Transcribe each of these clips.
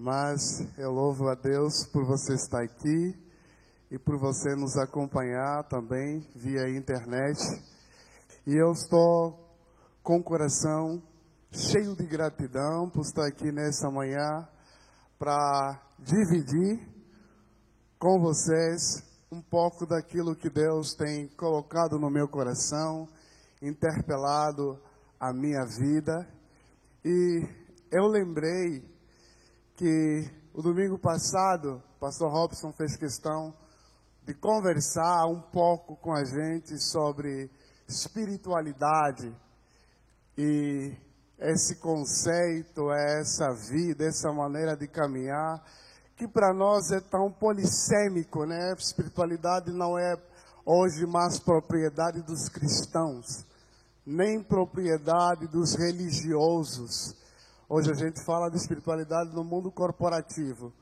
Mas eu louvo a Deus por você estar aqui e por você nos acompanhar também via internet. E eu estou com o coração cheio de gratidão por estar aqui nessa manhã para dividir com vocês um pouco daquilo que Deus tem colocado no meu coração, interpelado a minha vida. E eu lembrei que o domingo passado, o pastor Robson fez questão de conversar um pouco com a gente sobre espiritualidade e esse conceito, essa vida, essa maneira de caminhar, que para nós é tão polissêmico, né? Espiritualidade não é hoje mais propriedade dos cristãos, nem propriedade dos religiosos. Hoje a gente fala de espiritualidade no mundo corporativo.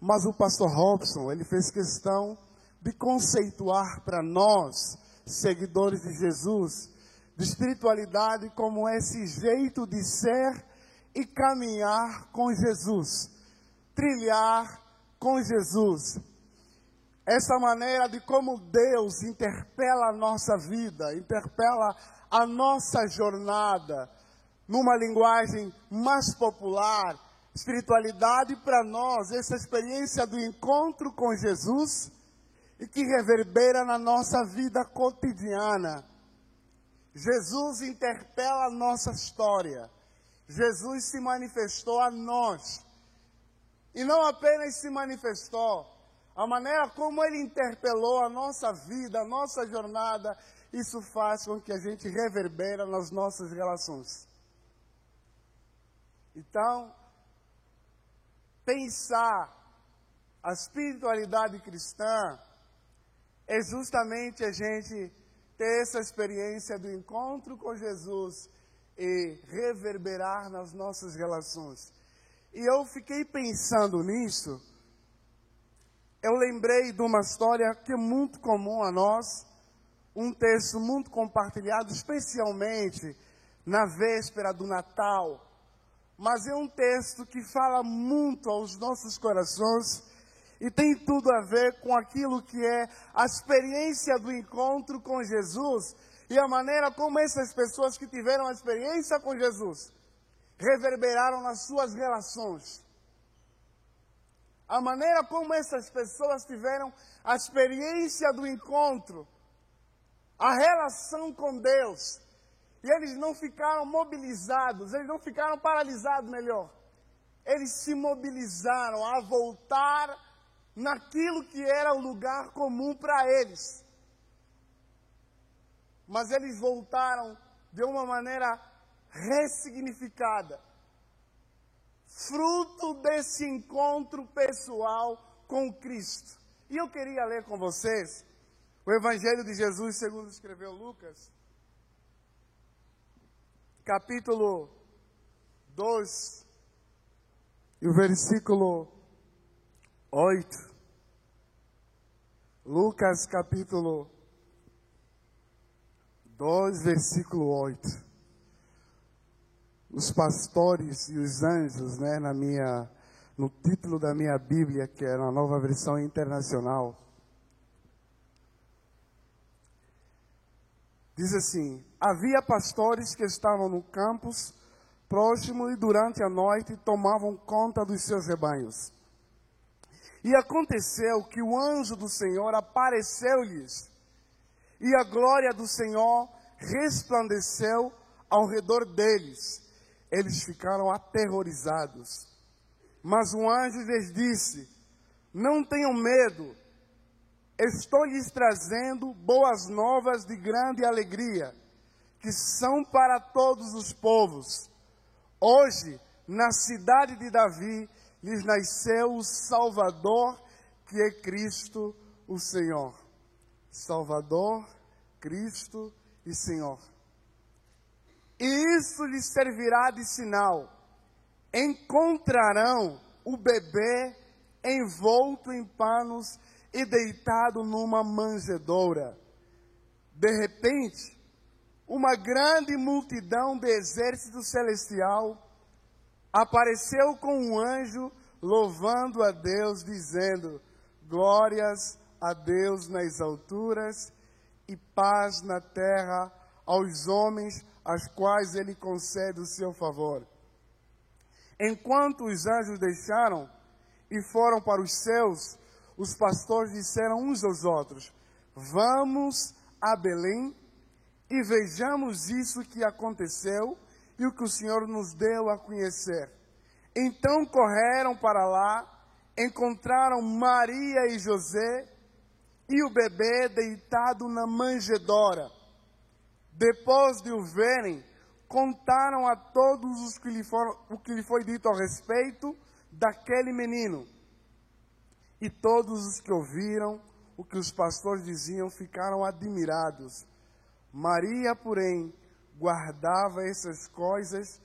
Mas o pastor Robson, ele fez questão de conceituar para nós, seguidores de Jesus, de espiritualidade como esse jeito de ser e caminhar com Jesus, trilhar com Jesus. Essa maneira de como Deus interpela a nossa vida, interpela a nossa jornada, numa linguagem mais popular, espiritualidade para nós, essa experiência do encontro com Jesus e que reverbera na nossa vida cotidiana. Jesus interpela a nossa história. Jesus se manifestou a nós. E não apenas se manifestou, a maneira como ele interpelou a nossa vida, a nossa jornada, isso faz com que a gente reverbera nas nossas relações. Então, pensar a espiritualidade cristã é justamente a gente ter essa experiência do encontro com Jesus e reverberar nas nossas relações. E eu fiquei pensando nisso. Eu lembrei de uma história que é muito comum a nós, um texto muito compartilhado, especialmente na véspera do Natal. Mas é um texto que fala muito aos nossos corações e tem tudo a ver com aquilo que é a experiência do encontro com Jesus e a maneira como essas pessoas que tiveram a experiência com Jesus reverberaram nas suas relações. A maneira como essas pessoas tiveram a experiência do encontro, a relação com Deus. E eles não ficaram mobilizados, eles não ficaram paralisados, melhor. Eles se mobilizaram a voltar naquilo que era o lugar comum para eles. Mas eles voltaram de uma maneira ressignificada, fruto desse encontro pessoal com Cristo. E eu queria ler com vocês o Evangelho de Jesus, segundo escreveu Lucas, capítulo 2, e o versículo 8. Lucas capítulo 2, versículo 8. Os pastores e os anjos, né, na minha, no título da minha Bíblia, que é na nova versão internacional, diz assim: Havia pastores que estavam no campus próximo e durante a noite tomavam conta dos seus rebanhos. E aconteceu que o anjo do Senhor apareceu-lhes, e a glória do Senhor resplandeceu ao redor deles. Eles ficaram aterrorizados. Mas o anjo lhes disse: Não tenham medo, estou lhes trazendo boas novas de grande alegria, que são para todos os povos. Hoje, na cidade de Davi, lhes nasceu o Salvador, que é Cristo o Senhor. Salvador, Cristo e Senhor. E isso lhes servirá de sinal. Encontrarão o bebê envolto em panos e deitado numa manjedoura. De repente, uma grande multidão do exército celestial apareceu com um anjo louvando a Deus, dizendo: Glórias a Deus nas alturas e paz na terra aos homens aos quais ele concede o seu favor. Enquanto os anjos deixaram e foram para os céus, os pastores disseram uns aos outros: Vamos a Belém e vejamos isso que aconteceu e o que o Senhor nos deu a conhecer. Então correram para lá, encontraram Maria e José e o bebê deitado na manjedoura. Depois de o verem, contaram a todos os que lhe foram, o que lhe foi dito a respeito daquele menino. E todos os que ouviram o que os pastores diziam ficaram admirados. Maria, porém, guardava essas coisas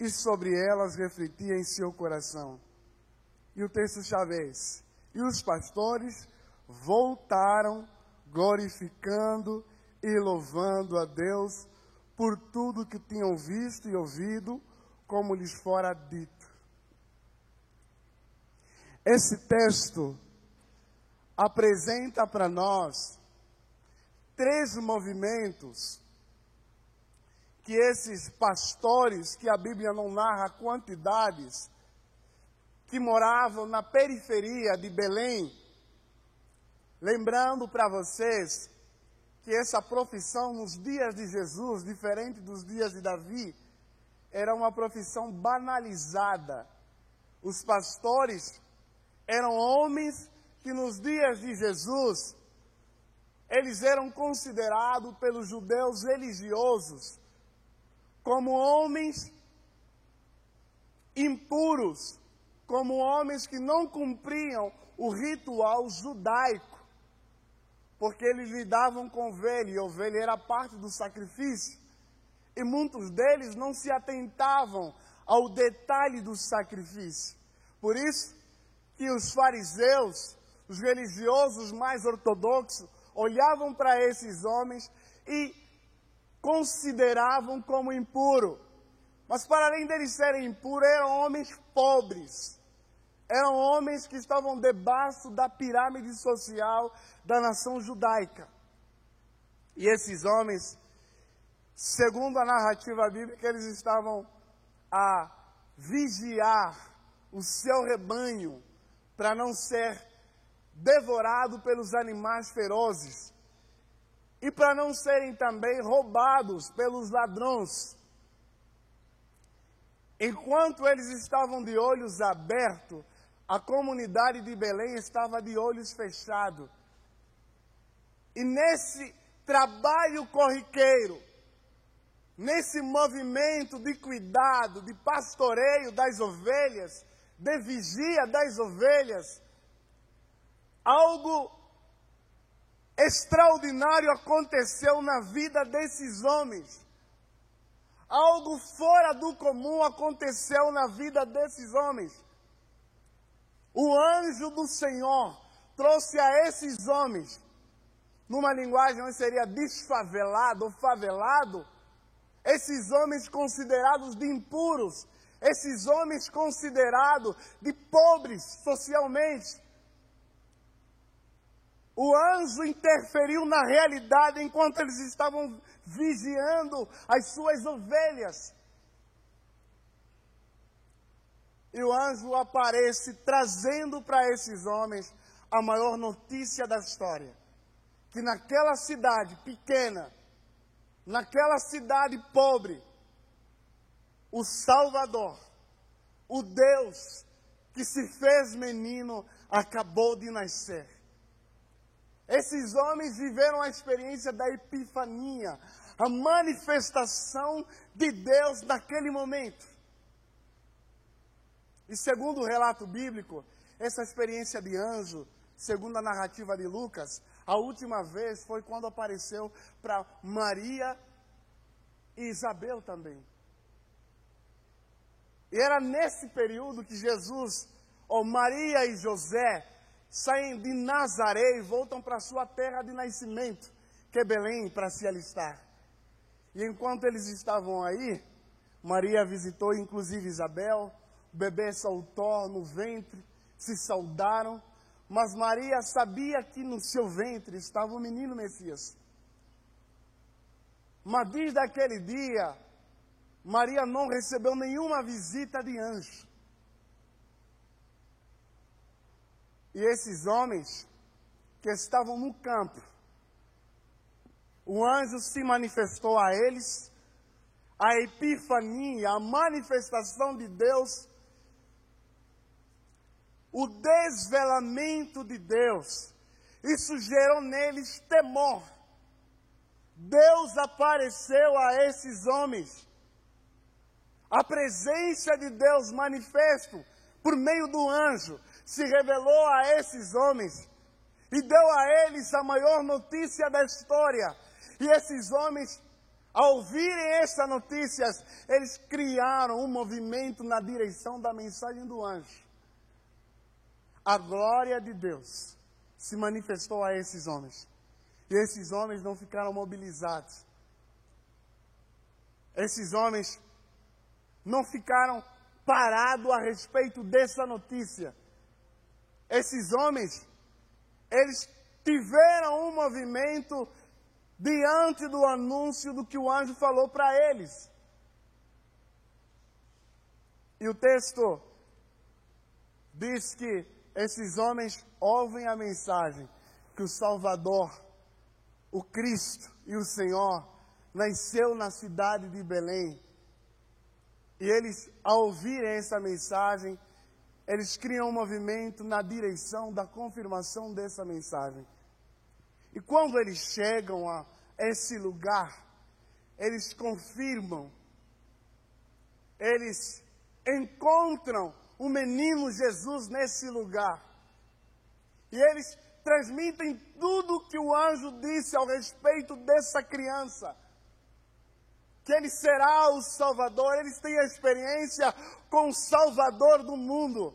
e sobre elas refletia em seu coração. E o texto chavês. E os pastores voltaram glorificando e louvando a Deus por tudo que tinham visto e ouvido, como lhes fora dito. Esse texto apresenta para nós três movimentos que esses pastores, que a Bíblia não narra quantidades, que moravam na periferia de Belém, lembrando para vocês que essa profissão nos dias de Jesus, diferente dos dias de Davi, era uma profissão banalizada. Os pastores eram homens que nos dias de Jesus, eles eram considerados pelos judeus religiosos como homens impuros, como homens que não cumpriam o ritual judaico, porque eles lidavam com ovelha, e ovelha era parte do sacrifício, e muitos deles não se atentavam ao detalhe do sacrifício. Por isso que os fariseus os religiosos mais ortodoxos olhavam para esses homens e consideravam como impuro. Mas para além deles serem impuros, eram homens pobres. Eram homens que estavam debaixo da pirâmide social da nação judaica. E esses homens, segundo a narrativa bíblica, eles estavam a vigiar o seu rebanho para não ser devorado pelos animais ferozes, e para não serem também roubados pelos ladrões. Enquanto eles estavam de olhos abertos, a comunidade de Belém estava de olhos fechados. E nesse trabalho corriqueiro, nesse movimento de cuidado, de pastoreio das ovelhas, de vigia das ovelhas, algo extraordinário aconteceu na vida desses homens. Algo fora do comum aconteceu na vida desses homens. O anjo do Senhor trouxe a esses homens, numa linguagem onde seria desfavelado favelado, esses homens considerados de impuros, esses homens considerados de pobres socialmente, o anjo interferiu na realidade enquanto eles estavam vigiando as suas ovelhas. E o anjo aparece trazendo para esses homens a maior notícia da história: que naquela cidade pequena, naquela cidade pobre, o Salvador, o Deus que se fez menino, acabou de nascer. Esses homens viveram a experiência da epifania, a manifestação de Deus naquele momento. E segundo o relato bíblico, essa experiência de anjo, segundo a narrativa de Lucas, a última vez foi quando apareceu para Maria e Isabel também. E era nesse período que Jesus, ou Maria e José, saem de Nazaré e voltam para sua terra de nascimento, que é Belém, para se alistar. E enquanto eles estavam aí, Maria visitou inclusive Isabel, bebê saltou no ventre, se saudaram, mas Maria sabia que no seu ventre estava o menino Messias. Mas desde aquele dia, Maria não recebeu nenhuma visita de anjo. E esses homens que estavam no campo, o anjo se manifestou a eles, a epifania, a manifestação de Deus, o desvelamento de Deus, isso gerou neles temor. Deus apareceu a esses homens. A presença de Deus manifesto por meio do anjo se revelou a esses homens e deu a eles a maior notícia da história. E esses homens, ao ouvirem essa notícia, eles criaram um movimento na direção da mensagem do anjo. A glória de Deus se manifestou a esses homens. E esses homens não ficaram mobilizados. Esses homens não ficaram parados a respeito dessa notícia esses homens, eles tiveram um movimento diante do anúncio do que o anjo falou para eles. E o texto diz que esses homens ouvem a mensagem que o Salvador, o Cristo e o Senhor nasceu na cidade de Belém. E eles, ao ouvirem essa mensagem, eles criam um movimento na direção da confirmação dessa mensagem. E quando eles chegam a esse lugar, eles confirmam, eles encontram o menino Jesus nesse lugar. E eles transmitem tudo o que o anjo disse ao respeito dessa criança. Que ele será o Salvador, eles têm a experiência com o Salvador do mundo.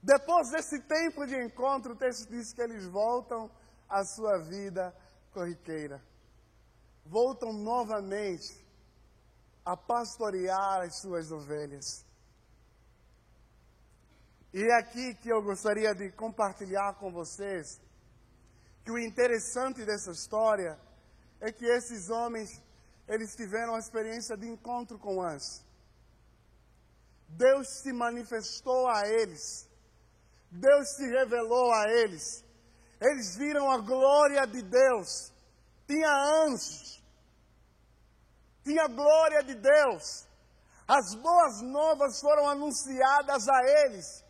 Depois desse tempo de encontro, o texto diz que eles voltam à sua vida corriqueira. Voltam novamente a pastorear as suas ovelhas. E é aqui que eu gostaria de compartilhar com vocês que o interessante dessa história é que esses homens, eles tiveram a experiência de encontro com o anjo. Deus se manifestou a eles Deus se revelou a eles. Eles viram a glória de Deus. Tinha anjos. Tinha glória de Deus. As boas novas foram anunciadas a eles.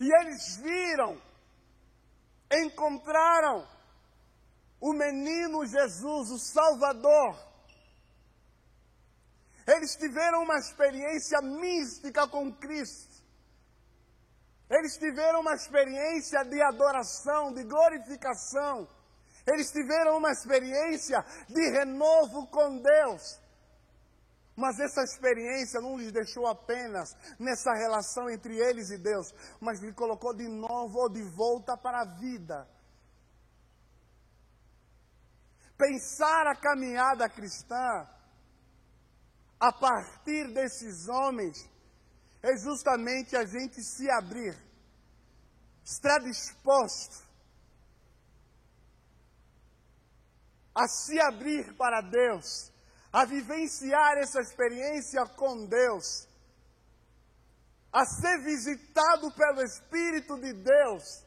E eles viram, encontraram o menino Jesus, o Salvador. Eles tiveram uma experiência mística com Cristo. Eles tiveram uma experiência de adoração, de glorificação. Eles tiveram uma experiência de renovo com Deus. Mas essa experiência não lhes deixou apenas nessa relação entre eles e Deus, mas lhe colocou de novo ou de volta para a vida. Pensar a caminhada cristã a partir desses homens é justamente a gente se abrir, estar disposto a se abrir para Deus, a vivenciar essa experiência com Deus, a ser visitado pelo Espírito de Deus,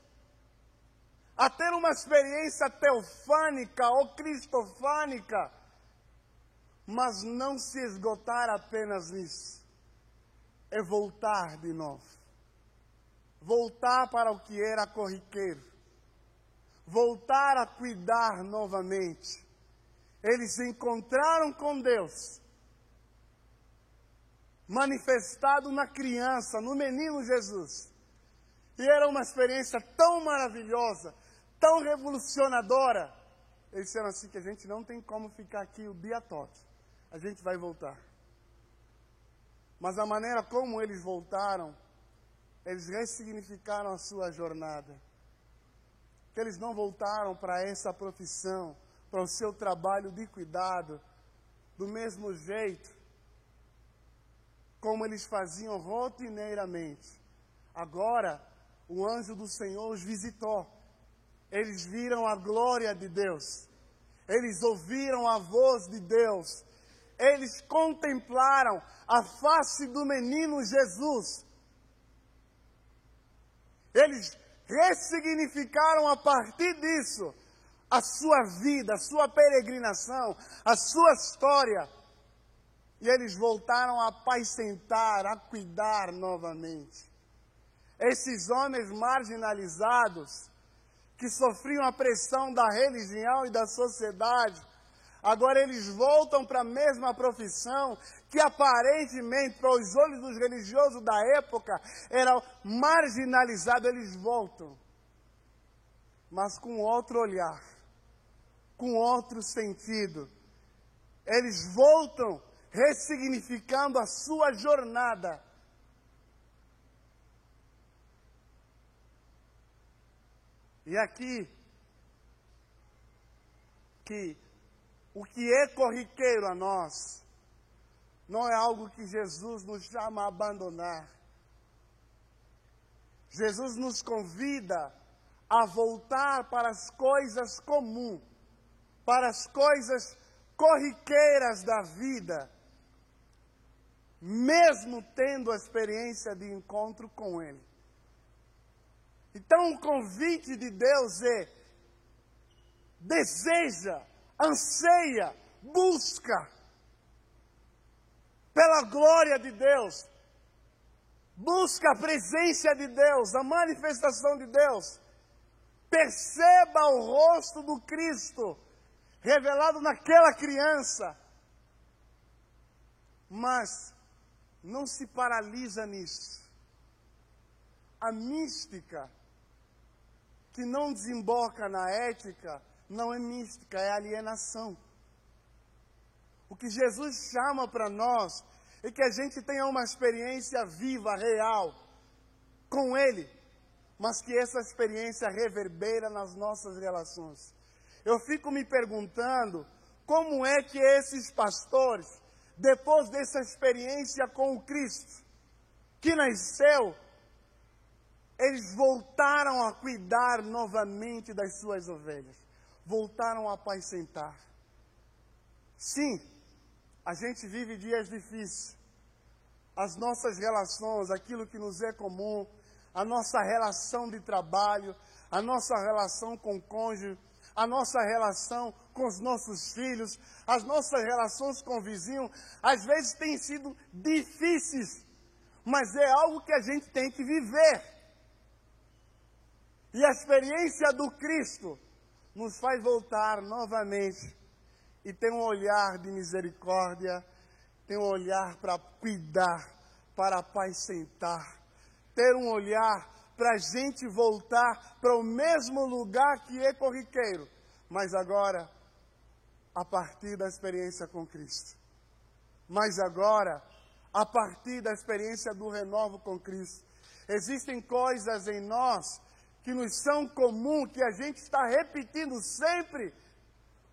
a ter uma experiência teofânica ou cristofânica, mas não se esgotar apenas nisso é voltar de novo. Voltar para o que era corriqueiro. Voltar a cuidar novamente. Eles se encontraram com Deus, manifestado na criança, no menino Jesus. E era uma experiência tão maravilhosa, tão revolucionadora. Eles disseram assim que a gente não tem como ficar aqui o dia todo. A gente vai voltar. Mas a maneira como eles voltaram, eles ressignificaram a sua jornada. Que eles não voltaram para essa profissão, para o seu trabalho de cuidado, do mesmo jeito como eles faziam rotineiramente. Agora, o anjo do Senhor os visitou. Eles viram a glória de Deus. Eles ouviram a voz de Deus. Eles contemplaram a face do menino Jesus. Eles ressignificaram a partir disso a sua vida, a sua peregrinação, a sua história. E eles voltaram a apacentar, a cuidar novamente. Esses homens marginalizados, que sofriam a pressão da religião e da sociedade, agora eles voltam para a mesma profissão que aparentemente, para os olhos dos religiosos da época, era marginalizado. Eles voltam, mas com outro olhar com outro sentido. Eles voltam ressignificando a sua jornada. E aqui, que o que é corriqueiro a nós, não é algo que Jesus nos chama a abandonar. Jesus nos convida a voltar para as coisas comuns para as coisas corriqueiras da vida, mesmo tendo a experiência de encontro com Ele. Então, o convite de Deus é: deseja, anseia, busca pela glória de Deus, busca a presença de Deus, a manifestação de Deus, perceba o rosto do Cristo revelado naquela criança. Mas não se paralisa nisso. A mística que não desemboca na ética não é mística, é alienação. O que Jesus chama para nós é que a gente tenha uma experiência viva, real, com Ele, mas que essa experiência reverbera nas nossas relações. Eu fico me perguntando como é que esses pastores, depois dessa experiência com o Cristo, que nasceu, eles voltaram a cuidar novamente das suas ovelhas, voltaram a apacentar. Sim, a gente vive dias difíceis. As nossas relações, aquilo que nos é comum, a nossa relação de trabalho, a nossa relação com o cônjuge, a nossa relação com os nossos filhos, as nossas relações com o vizinho, às vezes têm sido difíceis, mas é algo que a gente tem que viver. E a experiência do Cristo nos faz voltar novamente e ter um olhar de misericórdia, ter um olhar para cuidar, para apacentar, ter um olhar para a gente voltar para o mesmo lugar que é corriqueiro, mas agora a partir da experiência com Cristo. Mas agora, a partir da experiência do renovo com Cristo. Existem coisas em nós que nos são comum, que a gente está repetindo sempre,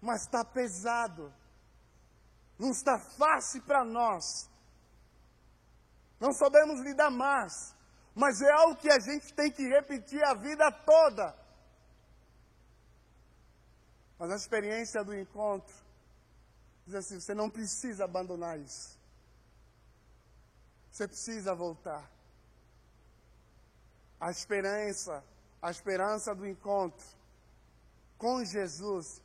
mas está pesado. Não está fácil para nós. Não sabemos lidar mais mas é algo que a gente tem que repetir a vida toda. Mas a experiência do encontro diz assim: você não precisa abandonar isso. Você precisa voltar. A esperança, a esperança do encontro com Jesus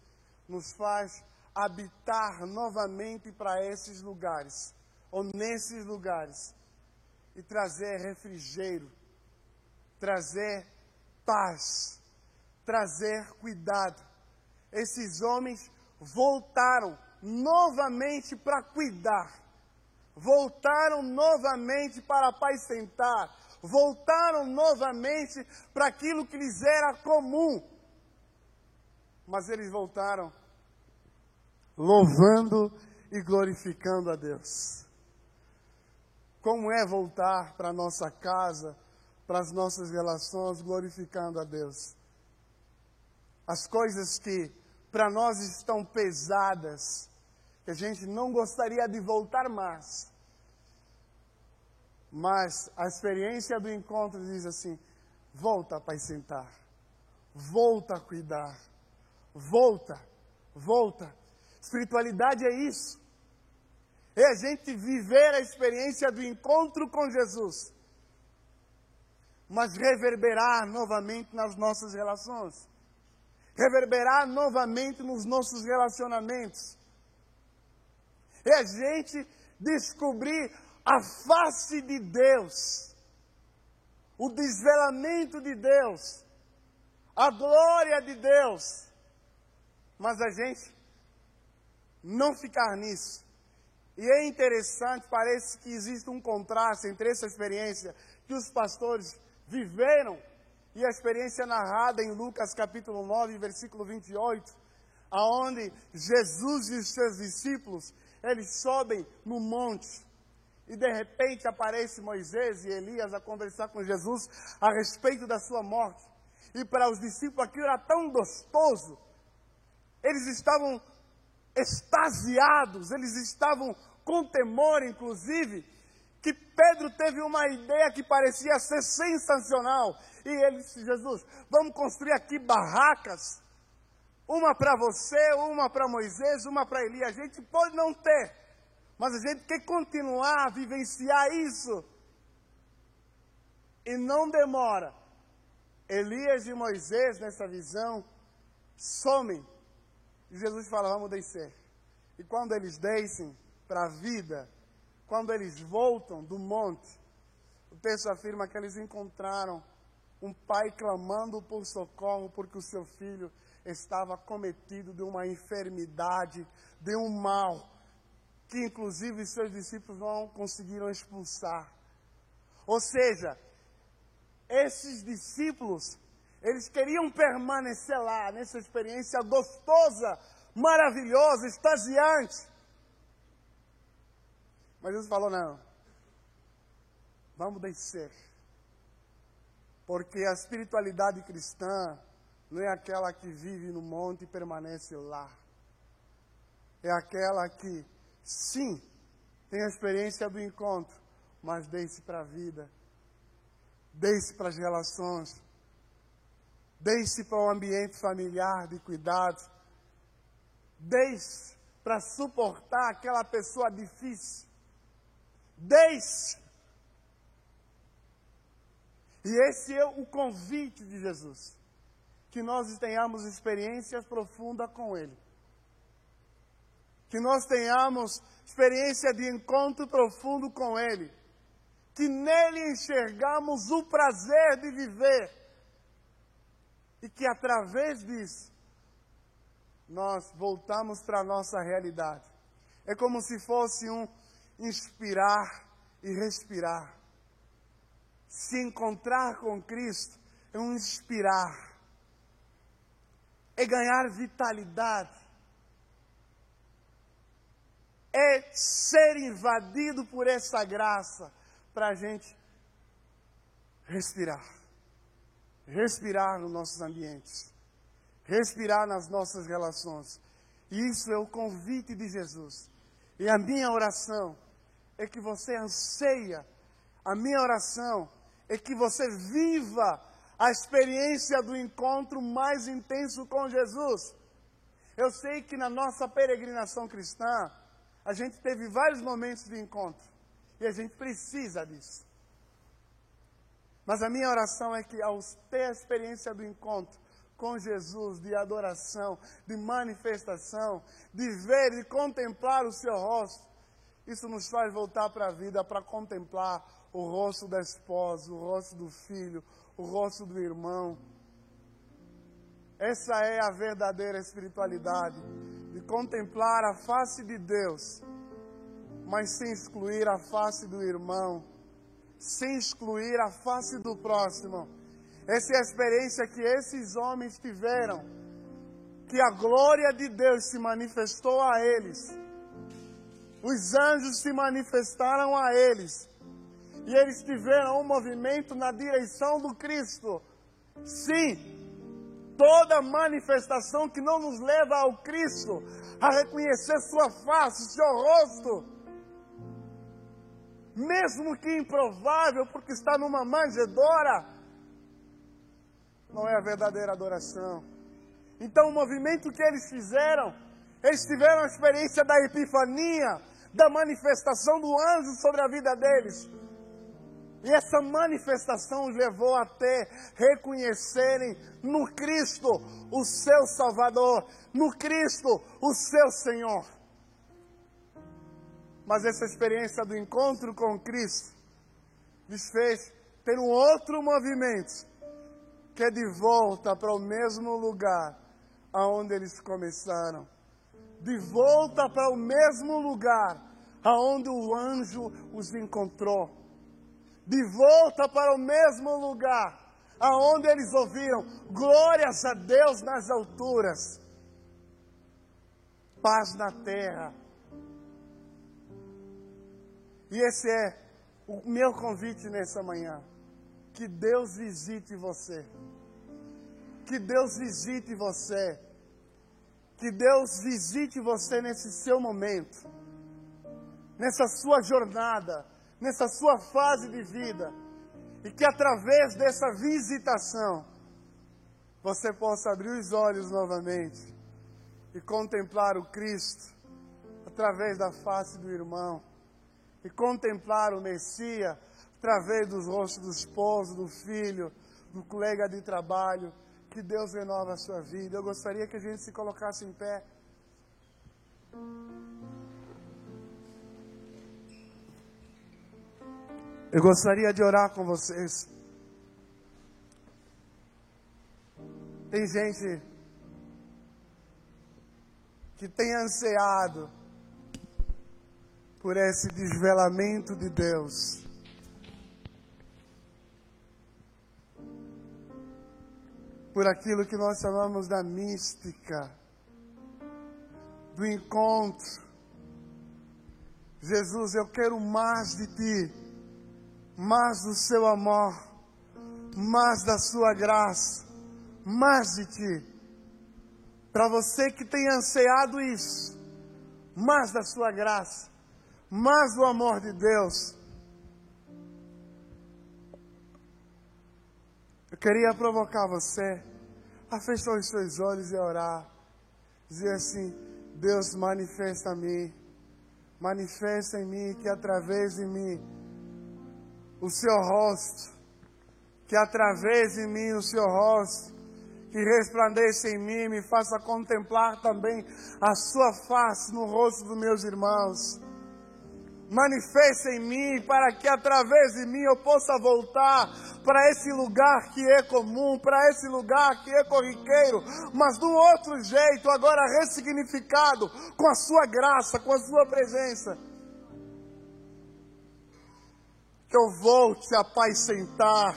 nos faz habitar novamente para esses lugares, ou nesses lugares e trazer refrigério, trazer paz, trazer cuidado. Esses homens voltaram novamente para cuidar, voltaram novamente para apacentar, voltaram novamente para aquilo que lhes era comum. Mas eles voltaram louvando e glorificando a Deus como é voltar para a nossa casa, para as nossas relações, glorificando a Deus. As coisas que para nós estão pesadas, que a gente não gostaria de voltar mais. Mas a experiência do encontro diz assim: volta para sentar, volta a cuidar, volta, volta. Espiritualidade é isso. É a gente viver a experiência do encontro com Jesus, mas reverberar novamente nas nossas relações, reverberar novamente nos nossos relacionamentos. É a gente descobrir a face de Deus, o desvelamento de Deus, a glória de Deus. Mas a gente não ficar nisso. E é interessante, parece que existe um contraste entre essa experiência que os pastores viveram e a experiência narrada em Lucas capítulo 9, versículo 28, aonde Jesus e os seus discípulos, eles sobem no monte e de repente aparece Moisés e Elias a conversar com Jesus a respeito da sua morte. E para os discípulos aquilo era tão gostoso. Eles estavam extasiados, eles estavam com temor, inclusive, que Pedro teve uma ideia que parecia ser sensacional. E ele disse: Jesus, vamos construir aqui barracas. Uma para você, uma para Moisés, uma para Elias. A gente pode não ter, mas a gente quer continuar a vivenciar isso. E não demora. Elias e Moisés, nessa visão, somem. E Jesus fala: Vamos descer. E quando eles descem para a vida, quando eles voltam do monte, o texto afirma que eles encontraram um pai clamando por socorro porque o seu filho estava cometido de uma enfermidade, de um mal que inclusive seus discípulos não conseguiram expulsar. Ou seja, esses discípulos, eles queriam permanecer lá, nessa experiência gostosa, maravilhosa, extasiante. Mas Jesus falou: não, vamos descer. Porque a espiritualidade cristã não é aquela que vive no monte e permanece lá. É aquela que Sim, tem a experiência do encontro, mas deixe para a vida, deixe para as relações, deixe para o ambiente familiar de cuidado, deixe para suportar aquela pessoa difícil, deixe. E esse é o convite de Jesus, que nós tenhamos experiências profundas com Ele que nós tenhamos experiência de encontro profundo com Ele, que nele enxergamos o prazer de viver e que através disso nós voltamos para a nossa realidade. É como se fosse um inspirar e respirar. Se encontrar com Cristo é um inspirar, é ganhar vitalidade é ser invadido por essa graça para a gente respirar. Respirar nos nossos ambientes. Respirar nas nossas relações. Isso é o convite de Jesus. E a minha oração é que você anseia, a minha oração é que você viva a experiência do encontro mais intenso com Jesus. Eu sei que na nossa peregrinação cristã, a gente teve vários momentos de encontro. E a gente precisa disso. Mas a minha oração é que ao ter a experiência do encontro com Jesus, de adoração, de manifestação, de ver e contemplar o seu rosto, isso nos faz voltar para a vida para contemplar o rosto da esposa, o rosto do filho, o rosto do irmão. Essa é a verdadeira espiritualidade de contemplar a face de Deus, mas sem excluir a face do irmão, sem excluir a face do próximo. Essa é a experiência que esses homens tiveram, que a glória de Deus se manifestou a eles. Os anjos se manifestaram a eles. E eles tiveram um movimento na direção do Cristo. Sim, toda manifestação que não nos leva ao Cristo, a reconhecer Sua face, Seu rosto, mesmo que improvável, porque está numa manjedoura, não é a verdadeira adoração. Então, o movimento que eles fizeram, eles tiveram a experiência da epifania, da manifestação do anjo sobre a vida deles. E essa manifestação os levou até reconhecerem no Cristo o seu Salvador, no Cristo o seu Senhor. Mas essa experiência do encontro com Cristo lhes fez ter um outro movimento, que é de volta para o mesmo lugar aonde eles começaram de volta para o mesmo lugar aonde o anjo os encontrou. De volta para o mesmo lugar aonde eles ouviram glórias a Deus nas alturas. Paz na terra. E esse é o meu convite nessa manhã. Que Deus visite você. Que Deus visite você que Deus visite você nesse seu momento, nessa sua jornada, nessa sua fase de vida, e que através dessa visitação você possa abrir os olhos novamente e contemplar o Cristo através da face do irmão, e contemplar o Messias através dos rostos do esposo, do filho, do colega de trabalho que Deus renova a sua vida. Eu gostaria que a gente se colocasse em pé. Eu gostaria de orar com vocês. Tem gente que tem ansiado por esse desvelamento de Deus. por aquilo que nós chamamos da mística, do encontro. Jesus, eu quero mais de ti, mais do seu amor, mais da sua graça, mais de ti. Para você que tem ansiado isso, mais da sua graça, mais do amor de Deus. Eu queria provocar você a fechar os seus olhos e orar. Dizer assim: Deus, manifesta a mim. Manifesta em mim que através de mim o seu rosto, que através de mim o seu rosto, que resplandeça em mim, me faça contemplar também a sua face no rosto dos meus irmãos manifeste em mim, para que através de mim eu possa voltar para esse lugar que é comum, para esse lugar que é corriqueiro, mas de um outro jeito, agora ressignificado, com a sua graça, com a sua presença. Que eu volte a apacentar,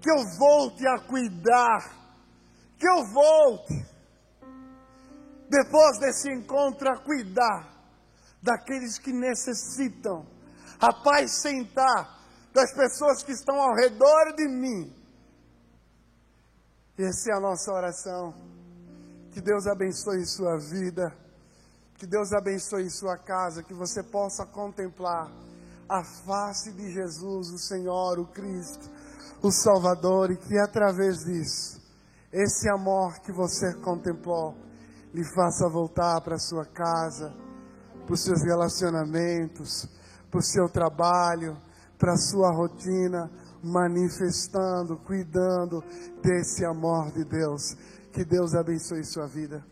que eu volte a cuidar, que eu volte, depois desse encontro, a cuidar daqueles que necessitam, apacentar das pessoas que estão ao redor de mim. Essa é a nossa oração. Que Deus abençoe sua vida, que Deus abençoe sua casa, que você possa contemplar a face de Jesus, o Senhor, o Cristo, o Salvador, e que através disso, esse amor que você contemplou, lhe faça voltar para sua casa para os seus relacionamentos, para o seu trabalho, para a sua rotina, manifestando, cuidando desse amor de Deus. Que Deus abençoe sua vida.